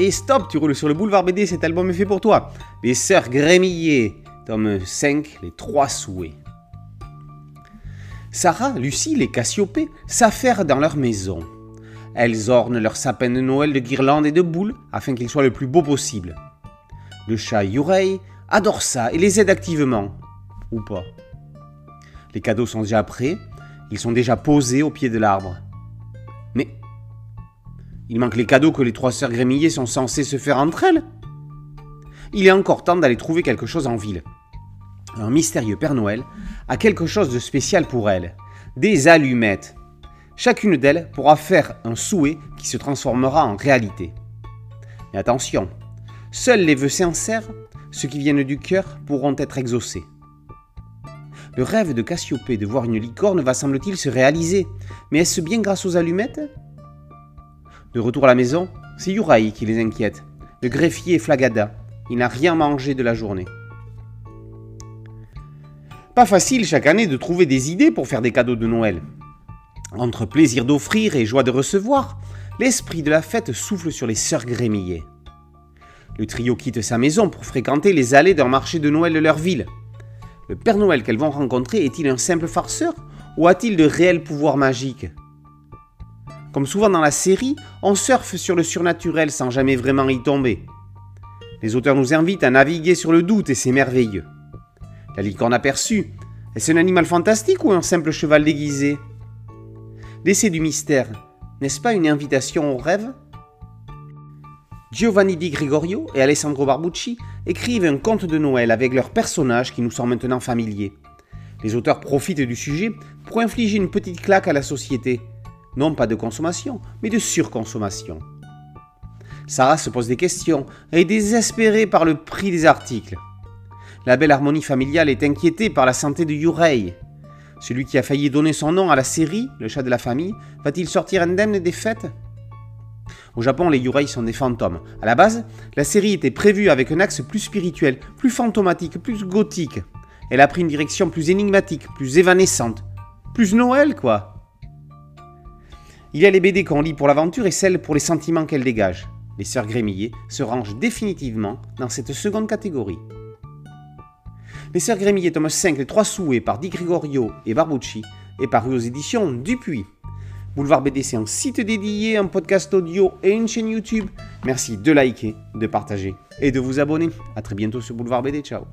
Et stop, tu roules sur le boulevard BD, cet album est fait pour toi. Les Sœurs Grémillet, tome 5, les trois souhaits. Sarah, Lucille et Cassiopée s'affairent dans leur maison. Elles ornent leur sapin de Noël de guirlandes et de boules afin qu'il soit le plus beau possible. Le chat Yurei adore ça et les aide activement. Ou pas. Les cadeaux sont déjà prêts, ils sont déjà posés au pied de l'arbre. Il manque les cadeaux que les trois sœurs Grémillet sont censées se faire entre elles. Il est encore temps d'aller trouver quelque chose en ville. Un mystérieux Père Noël a quelque chose de spécial pour elles. Des allumettes. Chacune d'elles pourra faire un souhait qui se transformera en réalité. Mais attention, seuls les vœux sincères, ceux qui viennent du cœur, pourront être exaucés. Le rêve de Cassiopée de voir une licorne va semble-t-il se réaliser, mais est-ce bien grâce aux allumettes? De retour à la maison, c'est Yuraï qui les inquiète. Le greffier est Flagada. Il n'a rien mangé de la journée. Pas facile chaque année de trouver des idées pour faire des cadeaux de Noël. Entre plaisir d'offrir et joie de recevoir, l'esprit de la fête souffle sur les sœurs Grémillet. Le trio quitte sa maison pour fréquenter les allées d'un marché de Noël de leur ville. Le Père Noël qu'elles vont rencontrer est-il un simple farceur ou a-t-il de réels pouvoirs magiques? Comme souvent dans la série, on surfe sur le surnaturel sans jamais vraiment y tomber. Les auteurs nous invitent à naviguer sur le doute et c'est merveilleux. La licorne aperçue, est-ce un animal fantastique ou un simple cheval déguisé? L'essai du mystère, n'est-ce pas une invitation au rêve? Giovanni Di Gregorio et Alessandro Barbucci écrivent un conte de Noël avec leurs personnages qui nous sont maintenant familiers. Les auteurs profitent du sujet pour infliger une petite claque à la société. Non pas de consommation, mais de surconsommation. Sarah se pose des questions et est désespérée par le prix des articles. La belle harmonie familiale est inquiétée par la santé de Yurei. Celui qui a failli donner son nom à la série, le chat de la famille, va-t-il sortir indemne des fêtes? Au Japon, les Yurei sont des fantômes. À la base, la série était prévue avec un axe plus spirituel, plus fantomatique, plus gothique. Elle a pris une direction plus énigmatique, plus évanescente. Plus Noël, quoi. Il y a les BD qu'on lit pour l'aventure et celles pour les sentiments qu'elles dégagent. Les sœurs Grémillet se rangent définitivement dans cette seconde catégorie. Les Sœurs Grémillet, tome 5, Les Trois Souhaits par Di Gregorio et Barbucci est paru aux éditions Dupuis. Boulevard BD, c'est un site dédié, un podcast audio et une chaîne YouTube. Merci de liker, de partager et de vous abonner. A très bientôt sur Boulevard BD. Ciao